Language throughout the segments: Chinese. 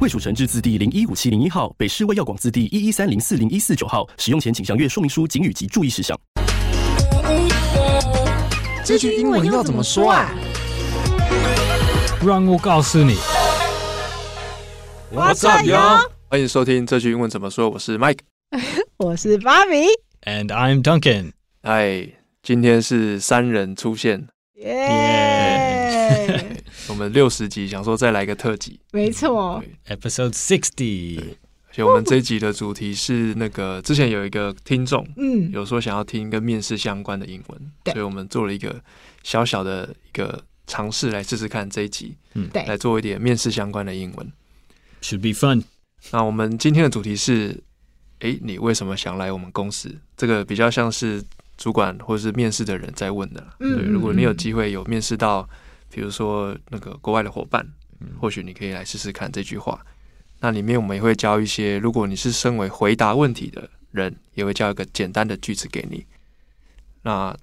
卫署成字字第零一五七零一号，北市卫药广字第一一三零四零一四九号。使用前请详阅说明书、警语及注意事项。这句英文要怎么说啊？让我告诉你。What's up, yo？欢迎收听这句英文怎么说。我是 Mike，我是 Bobby，and I'm Duncan。哎，今天是三人出现，耶！我们六十集想说再来个特辑，没错，Episode sixty。而且我们这一集的主题是那个之前有一个听众，嗯，有说想要听跟面试相关的英文，对所以我们做了一个小小的一个。尝试来试试看这一集，嗯，对，来做一点面试相关的英文，should be fun。那我们今天的主题是，哎，你为什么想来我们公司？这个比较像是主管或者是面试的人在问的。嗯，对，如果你有机会有面试到，比如说那个国外的伙伴，嗯，或许你可以来试试看这句话。那里面我们也会教一些，如果你是身为回答问题的人，也会教一个简单的句子给你。那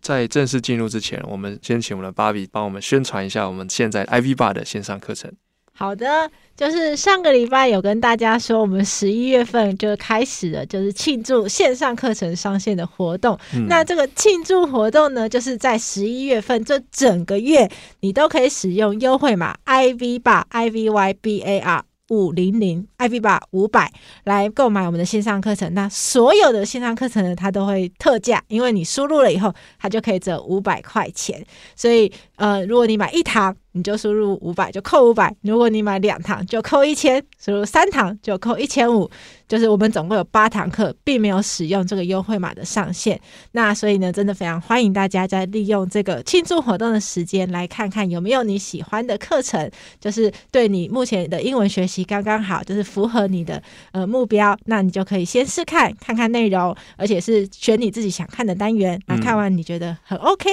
在正式进入之前，我们先请我们的芭比帮我们宣传一下我们现在 Ivy 的线上课程。好的，就是上个礼拜有跟大家说，我们十一月份就开始了，就是庆祝线上课程上线的活动。嗯、那这个庆祝活动呢，就是在十一月份这整个月，你都可以使用优惠码 Ivy Bar I V Y B A R。五零零 Ivy 五百来购买我们的线上课程，那所有的线上课程呢，它都会特价，因为你输入了以后，它就可以折五百块钱。所以，呃，如果你买一堂，你就输入五百就扣五百，如果你买两堂就扣一千，输入三堂就扣一千五。就是我们总共有八堂课，并没有使用这个优惠码的上限。那所以呢，真的非常欢迎大家在利用这个庆祝活动的时间来看看有没有你喜欢的课程，就是对你目前的英文学习刚刚好，就是符合你的呃目标。那你就可以先试看看看内容，而且是选你自己想看的单元。那看完你觉得很 OK，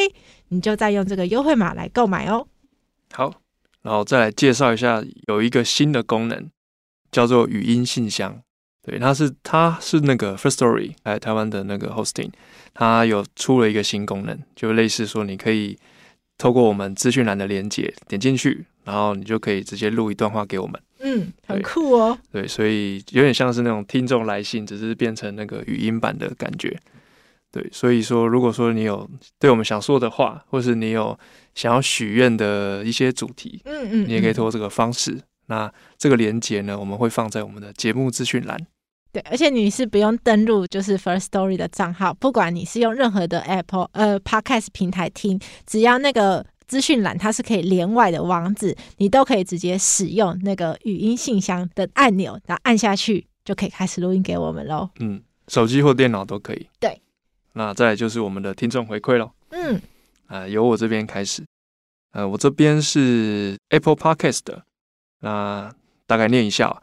你就再用这个优惠码来购买哦。好，然后再来介绍一下，有一个新的功能叫做语音信箱。对，它是它是那个 First Story 来台湾的那个 hosting，它有出了一个新功能，就类似说你可以透过我们资讯栏的连结点进去，然后你就可以直接录一段话给我们。嗯，很酷哦。对，所以有点像是那种听众来信，只是变成那个语音版的感觉。对，所以说如果说你有对我们想说的话，或是你有想要许愿的一些主题，嗯嗯，你也可以通过这个方式。那这个连接呢，我们会放在我们的节目资讯栏。对，而且你是不用登录，就是 Firstory 的账号，不管你是用任何的 Apple 呃 Podcast 平台听，只要那个资讯栏它是可以连外的网址，你都可以直接使用那个语音信箱的按钮，然后按下去就可以开始录音给我们喽。嗯，手机或电脑都可以。对，那再来就是我们的听众回馈喽。嗯，啊、呃，由我这边开始。呃，我这边是 Apple Podcast 的。那大概念一下，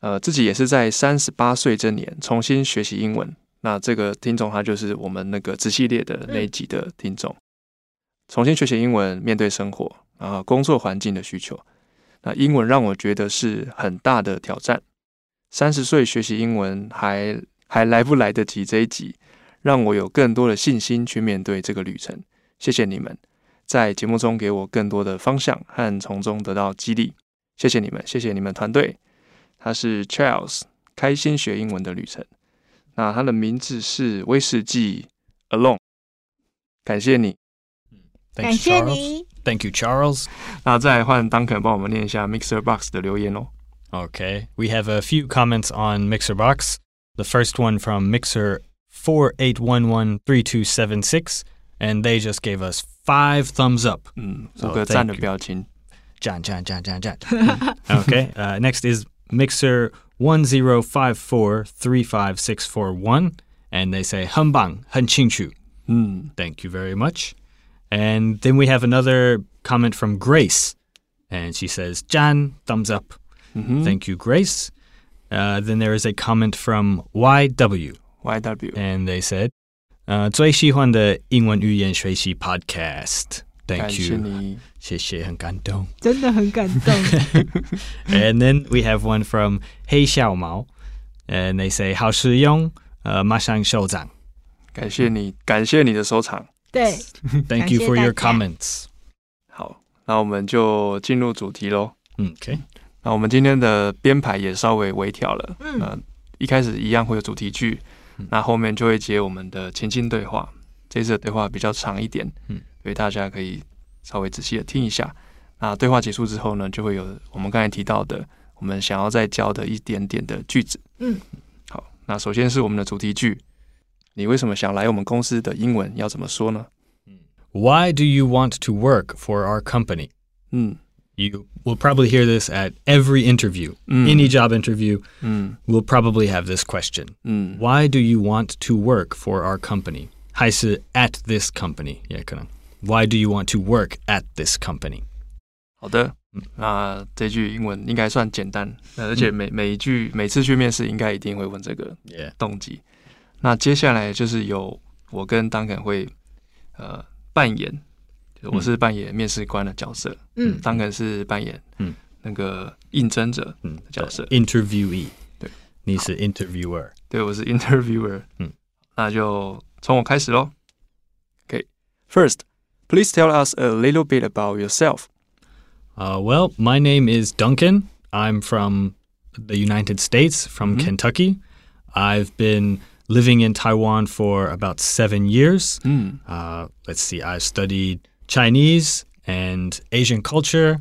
呃，自己也是在三十八岁这年重新学习英文。那这个听众他就是我们那个子系列的那一集的听众，重新学习英文，面对生活啊，工作环境的需求。那英文让我觉得是很大的挑战。三十岁学习英文还还来不来得及？这一集让我有更多的信心去面对这个旅程。谢谢你们在节目中给我更多的方向和从中得到激励。谢谢你们，谢谢你们团队。他是 Charles，开心学英文的旅程。那他的名字是威士忌 Alone。感谢你，感谢你，Thank you Charles。那再换 Duncan 帮我们念一下 Mixer Box 的留言哦。Okay, we have a few comments on Mixer Box. The first one from Mixer four eight one one three two seven six, and they just gave us five thumbs up. 嗯，五个赞的表情。赞赞赞赞赞。Okay, uh, next is Mixer one zero five four three five six four one, and they say 很棒，很清楚。嗯，Thank you very much. And then we have another comment from Grace, and she says 赞 thumbs up. Mm -hmm. Thank you, Grace. Uh, then there is a comment from YW, YW， and they said, uh, 最喜欢的英文语言学习 podcast. 感 Thank 谢 you. 你。谢谢，很感动。真的很感动。 and then we have one from Hey Xiao Mao, and they say, 好实用，呃，马上收藏。感谢你，感谢你的收藏。对， Thank you for your 感谢大家。 comments. 好，那我们就进入主题喽。 Okay. 那我们今天的编排也稍微微调了。嗯呃，一开始一样会有主题句， 那后面就会接我们的情境对话。这次的对话比较长一点，嗯，所以大家可以稍微仔细的听一下。那对话结束之后呢，就会有我们刚才提到的，我们想要再教的一点点的句子。嗯，好，那首先是我们的主题句，你为什么想来我们公司的英文要怎么说呢？Why do you want to work for our company? 嗯 You will probably hear this at every interview. 嗯 Any job interview 嗯 will probably have this question. 嗯 Why do you want to work for our company? 还是 at this company? 也可能。Why do you want to work at this company? 好的嗯，那这句英文应该算简单，呃而且每每一句每次去面试应该一定会问这个 Yeah. 动机。那接下来就是由我跟 Duncan 会呃扮演，就是 我是扮演面试官的角色，嗯，Duncan 是扮演嗯那个应征者，嗯，角色。 interviewee. 对。你是 interviewer. 对我是 interviewer，嗯，那就从我开始喽。Okay，first, please tell us a little bit about yourself. Uh, well, my name is Duncan. I'm from the United States, from Mhm. Kentucky. I've been living in Taiwan for about seven years. 嗯 Uh, let's see, I've studied Chinese and Asian culture,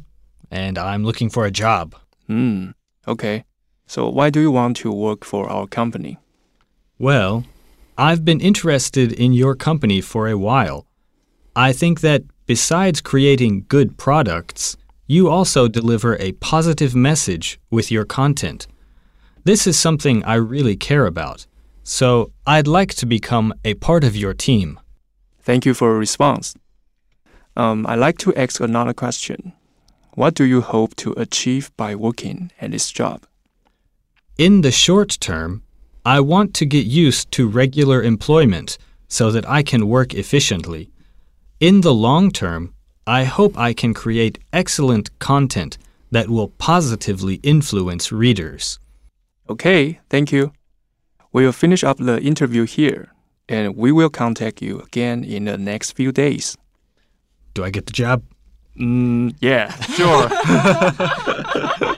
and I'm looking for a job. Hmm. Okay. So why do you want to work for our company? Well, I've been interested in your company for a while. I think that besides creating good products, you also deliver a positive message with your content. This is something I really care about, so I'd like to become a part of your team. Thank you for your response. Um, I'd like to ask another question. What do you hope to achieve by working at this job? In the short term, I want to get used to regular employment so that I can work efficiently. In the long term, I hope I can create excellent content that will positively influence readers. Okay, thank you. We'll finish up the interview here, and we will contact you again in the next few days. Do I get the job? Mm, yeah, sure.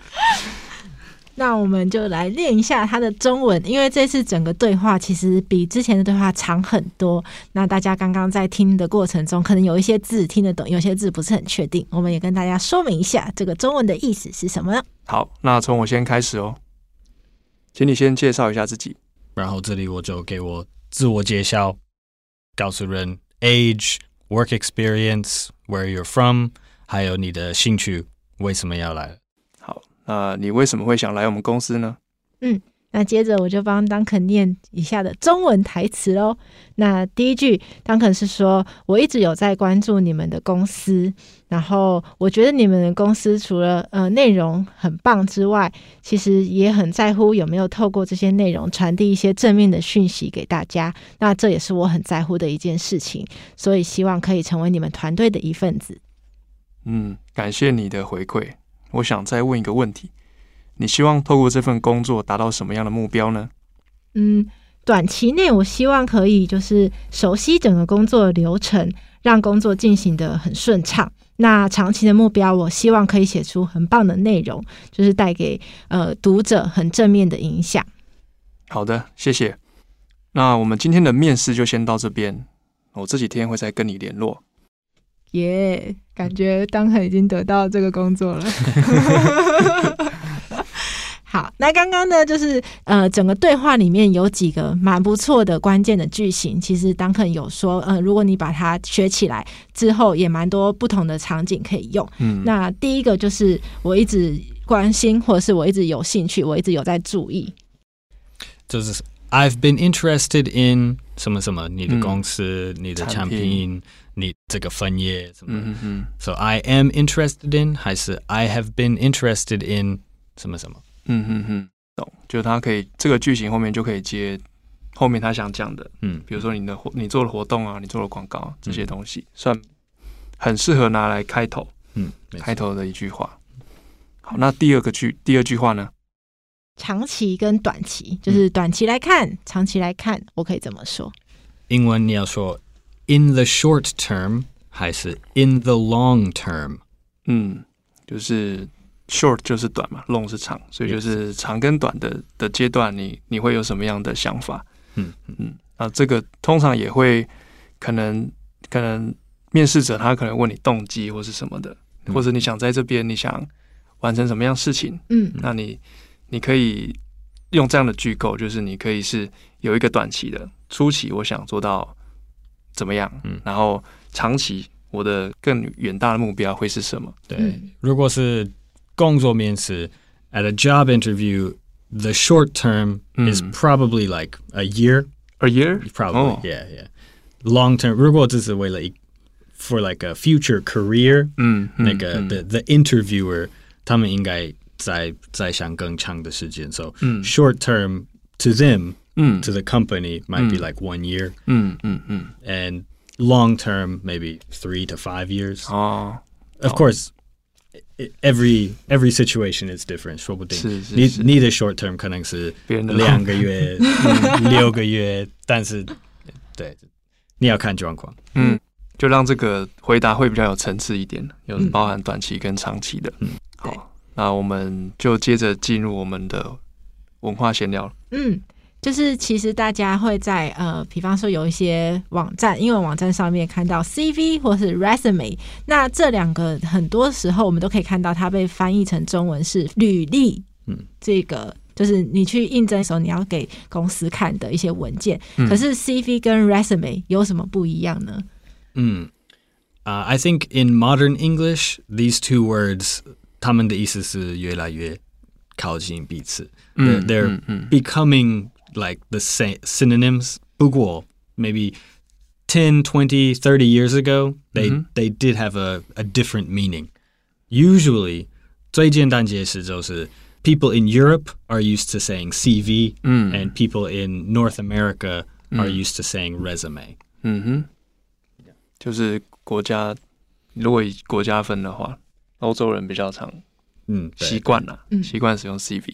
那我们就来练一下它的中文，因为这次整个对话其实比之前的对话长很多。那大家刚刚在听的过程中，可能有一些字听得懂，有些字不是很确定。我们也跟大家说明一下，这个中文的意思是什么呢？好，那从我先开始哦，请你先介绍一下自己。然后这里我就给我自我介绍，告诉人 age, work experience, where you're from, 还有你的兴趣，为什么要来。好，那你为什么会想来我们公司呢？那接着我就帮 Duncan 念以下的中文台词喽。那第一句，Duncan 是说：“我一直有在关注你们的公司，然后我觉得你们的公司除了呃内容很棒之外，其实也很在乎有没有透过这些内容传递一些正面的讯息给大家。那这也是我很在乎的一件事情，所以希望可以成为你们团队的一份子。嗯，感谢你的回馈。我想再问一个问题：你希望透过这份工作达到什么样的目标呢？嗯，短期内我希望可以就是熟悉整个工作的流程，让工作进行的很顺畅。那长期的目标，我希望可以写出很棒的内容，就是带给呃读者很正面的影响。好的，谢谢。那我们今天的面试就先到这边，我这几天会再跟你联络。耶、感觉当肯已经得到这个工作了。好，那刚刚呢，就是呃，整个对话里面有几个蛮不错的关键的句型。其实当肯有说，呃，如果你把它学起来之后，也蛮多不同的场景可以用。嗯，那第一个就是我一直关心，或者是我一直有兴趣，我一直有在注意。就是 I've been interested in 什么什么，你的公司、你的产品、你这个分页什么。嗯嗯嗯 So I am interested in 还是 I have been interested in 什么什么。嗯嗯嗯，懂，就是他可以这个句型后面就可以接后面他想讲的，嗯，比如说你的活，你做的活动啊，你做的广告这些东西，算很适合拿来开头，嗯，开头的一句话。好，那第二个句，第二句话呢？长期跟短期，就是短期来看，嗯、长期来看，我可以怎么说？英文你要说 in the short term 还是 in the long term？嗯，就是 short 就是短嘛，long 是长，所以就是长跟短的的阶段你，你你会有什么样的想法？嗯嗯，啊，这个通常也会可能可能面试者他可能问你动机或是什么的，或者你想在这边你想完成什么样事情？嗯，那你。你可以用这样的句构，就是你可以是有一个短期的初期，我想做到怎么样，嗯，然后长期我的更远大的目标会是什么？对，如果是工作面试，at a job interview，the short term is probably like a year，a year，probably，yeah yeah。Long term，如果只是为了一 for like a future career，嗯，那个 the the interviewer 他们应该。在在想更长的时间，so、嗯、short term to them， 嗯，to the company might be like one year，嗯嗯嗯，and long term maybe three to five years。哦，of course，every every situation is different，说不定是是你你的 short term 可能是两个月、六个月，但是对，你要看状况，嗯，就让这个回答会比较有层次一点，有包含短期跟长期的，嗯，好。那我们就接着进入我们的文化闲聊。嗯， 就是其实大家会在呃，比方说有一些网站，英文网站上面看到 CV 或是 resume，那这两个很多时候我们都可以看到它被翻译成中文是履历。嗯，这个就是你去应征的时候你要给公司看的一些文件。嗯，可是 CV 跟 resume 有什么不一样呢？嗯，啊、uh,，I think in modern English these two words 他们的意思是越来越靠近彼此。嗯、they're, becoming like the same synonyms。不过，maybe ten, twenty, thirty years ago, they、嗯、they did have a a different meaning. Usually，最简单解释就是 people in Europe are used to saying CV，嗯，and people in North America are used to saying resume。嗯哼，就是国家，如果以国家分的话。欧洲人比较常，嗯，习惯了，习惯使用 CV。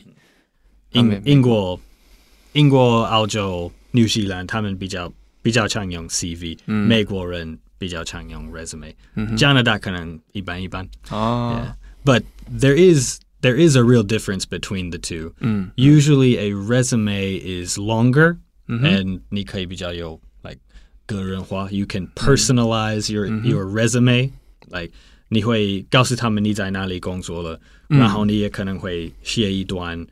英英国、 英国、澳洲、纽西兰，他们比较比较常用 CV。美国人比较常用 resume。加拿大可能一般一般。哦。But there is there is a real difference between the two. Usually a resume is longer, and 你可以比较有 like 个人化。You can personalize your your resume, like. 你会告诉他们你在哪里工作了，嗯、然后你也可能会写一段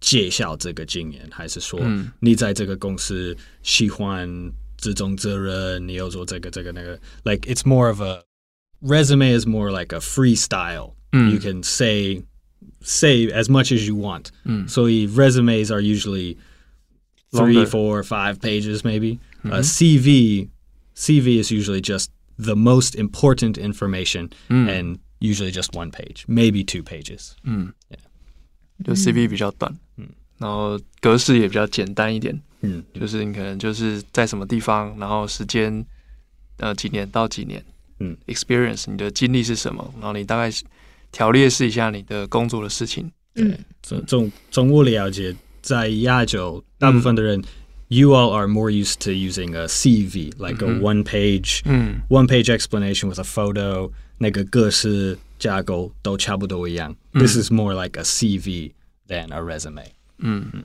介绍这个经验，还是说你在这个公司喜欢这种责任，你有做这个这个那个。Like it's more of a resume is more like a freestyle. You can say say as much as you want. 所以 resumes are usually three, four, five pages maybe. A CV CV is usually just the most important information and usually just one page, maybe two pages. 嗯，yeah. 就 CV 比较短，嗯，然后格式也比较简单一点，嗯，就是你可能就是在什么地方，然后时间，呃，几年到几年，嗯，experience 你的经历是什么，然后你大概条列式一下你的工作的事情。对，总总总我了解，在亚洲大部分的人。You all are more used to using a CV, like a one page, one page explanation with a photo. 那个格式架构都差不多一样。This is more like a CV than a resume. 嗯嗯，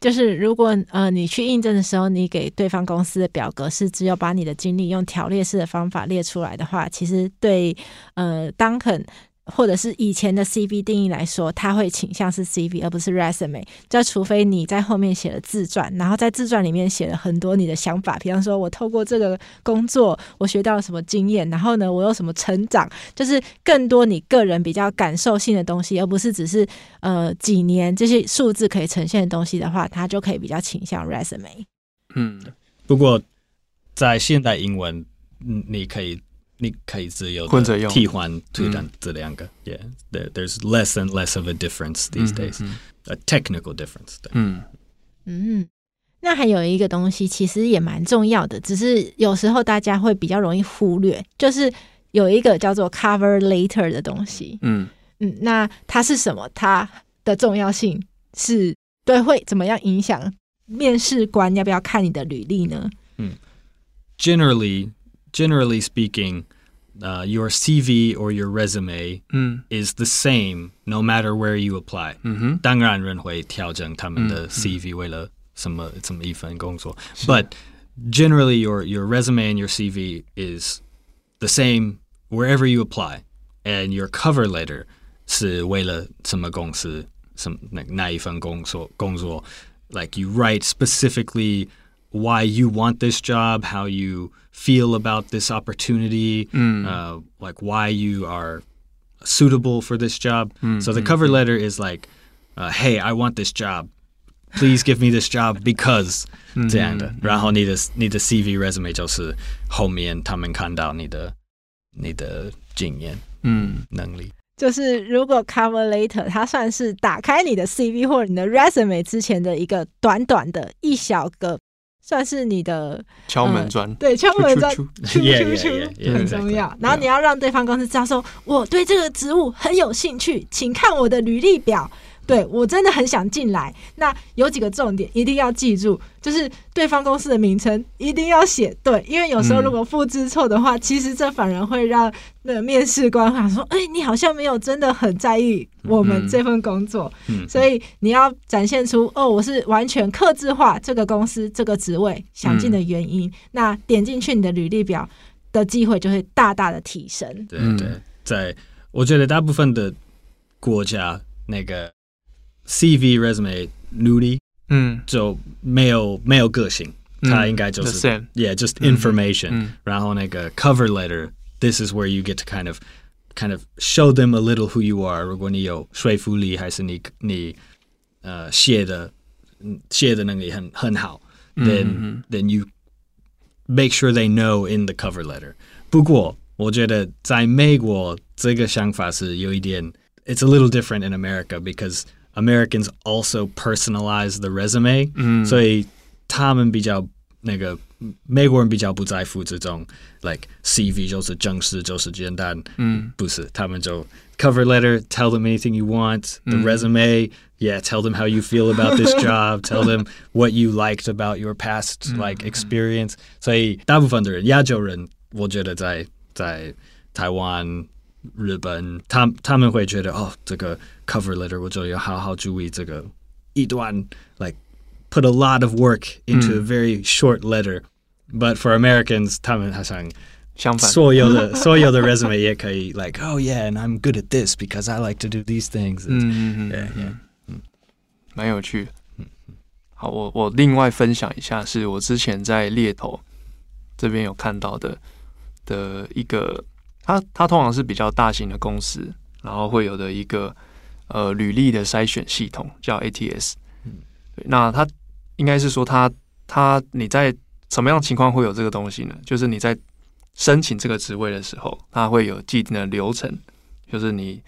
就是如果呃你去应征的时候，你给对方公司的表格是只有把你的经历用条列式的方法列出来的话，其实对呃 Duncan。或者是以前的 CV 定义来说，他会倾向是 CV 而不是 resume。就除非你在后面写了自传，然后在自传里面写了很多你的想法，比方说我透过这个工作我学到了什么经验，然后呢我有什么成长，就是更多你个人比较感受性的东西，而不是只是呃几年这些数字可以呈现的东西的话，它就可以比较倾向 resume。嗯，不过在现代英文，你可以。你可以自由混着用替换推断这两个。Yeah, there, there's less and less of a difference these days. A technical difference. 对。嗯嗯，那还有一个东西，其实也蛮重要的，只是有时候大家会比较容易忽略，就是有一个叫做 cover letter 的东西。嗯嗯，那它是什么？它的重要性是对会怎么样影响面试官要不要看你的履历呢？嗯，generally, generally speaking, uh, your CV or your resume 嗯 is the same no matter where you apply. 嗯哼，当然人会调整他们的嗯， CV 为了什么什么一份工作。But generally, your your resume and your CV is the same wherever you apply, and your cover letter 是为了什么公司什么那那一份工作工作。Like you write specifically why you want this job, how you feel about this opportunity, uh, like why you are suitable for this job. so the cover letter is like, uh, "Hey, I want this job. Please give me this job because 这样的。然后你的你的 CV resume 就是后面他们看到你的你的经验嗯能力。就是如果 cover letter 它算是打开你的 CV 或者你的 resume 之前的一个短短的一小个， 算是你的敲门砖。对敲门砖，很重要。然后你要让对方公司知道说，我对这个职务很有兴趣，请看我的履历表。对我真的很想进来。那有几个重点一定要记住，就是对方公司的名称一定要写对，因为有时候如果复制错的话，嗯、其实这反而会让那个面试官想说：“哎，你好像没有真的很在意我们这份工作。嗯”所以你要展现出哦，我是完全克制化这个公司这个职位想进的原因。嗯、那点进去你的履历表的机会就会大大的提升。对对，在我觉得大部分的国家那个。CV resume 努力，嗯，就没有没有个性，它应该就是 the same. yeah just information、嗯。然后那个 cover letter，this is where you get to kind of kind of show them a little who you are。如果你有说服力，还是你你呃写的写的能力很很好，then then you make sure they know in the cover letter。不过我觉得在美国这个想法是有一点，it's a little different in America because Americans also personalize the resume，、嗯、所以他们比较那个美国人比较不在乎这种，like CV 就是正式就是简单，嗯，不是，他们就 cover letter，tell them anything you want，the、嗯、resume，yeah，tell them how you feel about this job，tell them what you liked about your past like experience，、嗯、所以大部分的人亚洲人，我觉得在在台湾。 日本，他他们会觉得哦，这个 cover letter 我就要好好注意这个一段，like put a lot of work into a very short letter、嗯。But for Americans，他们好像相反，所有的所有的 resume 也可以，like oh yeah，and I'm good at this because I like to do these things。嗯嗯嗯 yeah, yeah, 嗯，蛮有趣的。好，我我另外分享一下，是我之前在猎头这边有看到的的一个。 它它通常是比较大型的公司，然后会有的一个呃履历的筛选系统叫 ATS。嗯，对，那它应该是说它它你在什么样情况会有这个东西呢？就是你在申请这个职位的时候，它会有既定的流程，就是你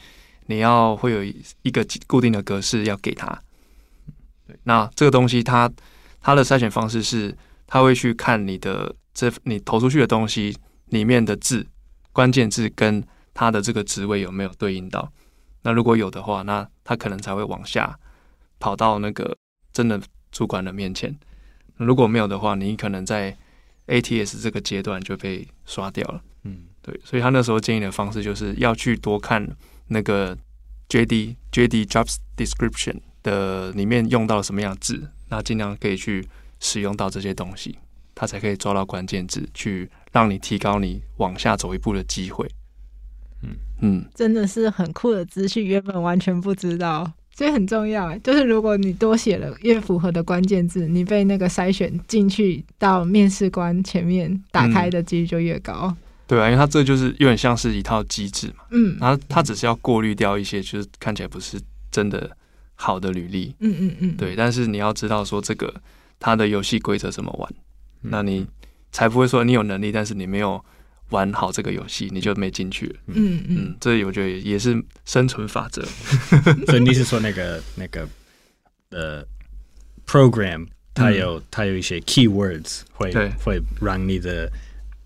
你要会有一个固定的格式要给他。对，那这个东西它它的筛选方式是，它会去看你的这你投出去的东西里面的字。关键字跟他的这个职位有没有对应到？那如果有的话，那他可能才会往下跑到那个真的主管的面前。如果没有的话，你可能在 ATS 这个阶段就被刷掉了。嗯，对，所以他那时候建议的方式就是要去多看那个 JD JD Jobs Description 的里面用到了什么样的字，那尽量可以去使用到这些东西。他才可以抓到关键字，去让你提高你往下走一步的机会。嗯嗯，真的是很酷的资讯，原本完全不知道，所以很重要。就是如果你多写了越符合的关键字，你被那个筛选进去到面试官前面打开的几率就越高。嗯。对啊，因为它这就是有点像是一套机制嘛。嗯，然后它只是要过滤掉一些就是看起来不是真的好的履历。嗯嗯嗯，对。但是你要知道说这个它的游戏规则怎么玩。那你才不会说你有能力，但是你没有玩好这个游戏，你就没进去了。嗯嗯，嗯，这我觉得也是生存法则。所以你是说那个那个呃 program，它有、嗯、它有一些 keywords 会对会让你的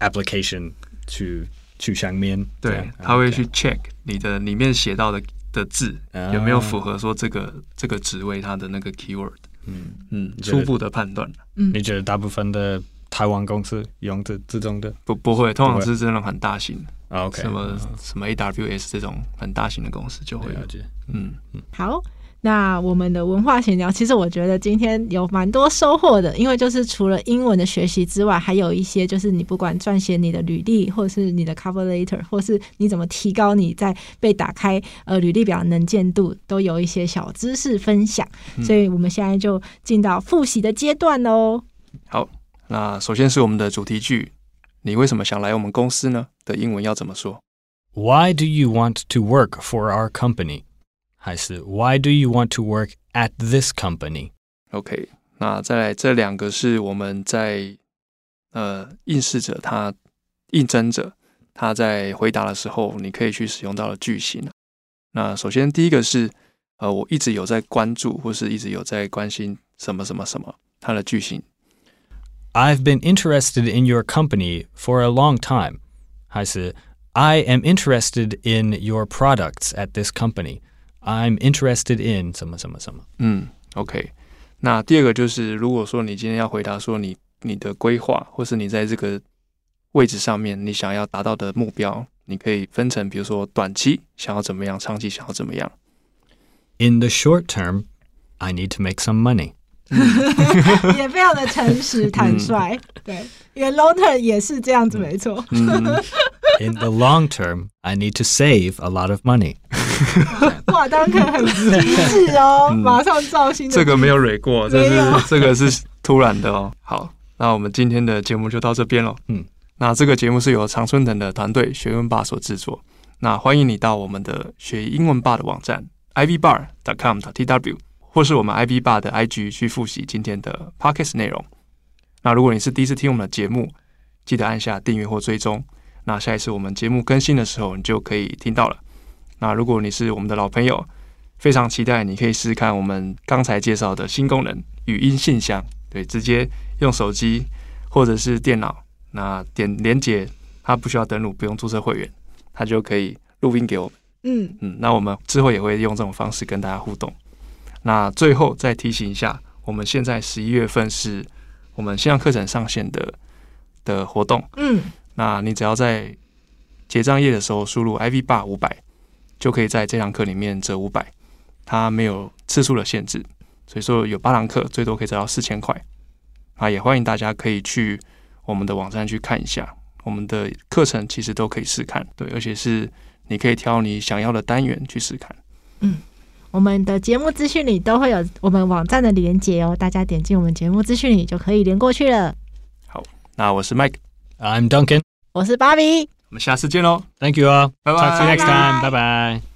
application 去去上面，对，它会去 check 你的里面写到的的字、啊、有没有符合说这个这个职位它的那个 keyword。嗯嗯，初步的判断。嗯，你觉得大部分的台湾公司用这这种的不不会，通常是这种很大型的。OK，什么什么 AWS 这种很大型的公司就会有。嗯嗯，好。那我们的文化闲聊，其实我觉得今天有蛮多收获的，因为就是除了英文的学习之外，还有一些就是你不管撰写你的履历，或者是你的 cover letter，或是你怎么提高你在被打开呃履历表能见度，都有一些小知识分享。所以我们现在就进到复习的阶段喽。好，那首先是我们的主题句，你为什么想来我们公司呢？的英文要怎么说？Why do you want to work for our company？还是 Why do you want to work at this company？OK，那再来这两个是我们在呃应试者他应征者他在回答的时候，你可以去使用到的句型。那首先第一个是呃我一直有在关注或是一直有在关心什么什么什么，它的句型。I've been interested in your company for a long time。还是 I am interested in your products at this company。I'm interested in 什么什么什么。嗯，OK。那第二个就是，如果说你今天要回答说你你的规划，或是你在这个位置上面你想要达到的目标，你可以分成，比如说短期想要怎么样，长期想要怎么样。In the short term, I need to make some money。 也非常的诚实坦率，对，因为 long term 也是这样子，没错。In the long term, I need to save a lot of money。哇，当然很机智哦，马上造新。这个没有蕊过，这是这个是突然的哦。好，那我们今天的节目就到这边了。嗯，那这个节目是由常春藤的团队学英吧所制作。那欢迎你到我们的学英文吧的网站 ivbar.com.tw。或是我们 IB 爸的 IG 去复习今天的 Podcast 内容。那如果你是第一次听我们的节目，记得按下订阅或追踪。那下一次我们节目更新的时候，你就可以听到了。那如果你是我们的老朋友，非常期待你可以试试看我们刚才介绍的新功能——语音信箱。对，直接用手机或者是电脑，那点连接，它不需要登录，不用注册会员，它就可以录音给我们。嗯嗯，那我们之后也会用这种方式跟大家互动。那最后再提醒一下，我们现在十一月份是我们线上课程上线的的活动。嗯，那你只要在结账页的时候输入 IV bar 五百，就可以在这堂课里面折五百，它没有次数的限制，所以说有八堂课，最多可以折到四千块。啊，也欢迎大家可以去我们的网站去看一下，我们的课程其实都可以试看，对，而且是你可以挑你想要的单元去试看。嗯。我们的节目资讯里都会有我们网站的连接哦，大家点进我们节目资讯里就可以连过去了。好，那我是 Mike，I'm Duncan，我是 Bobby，我们下次见喽，Thank you all，拜拜，Talk to you next time，拜拜。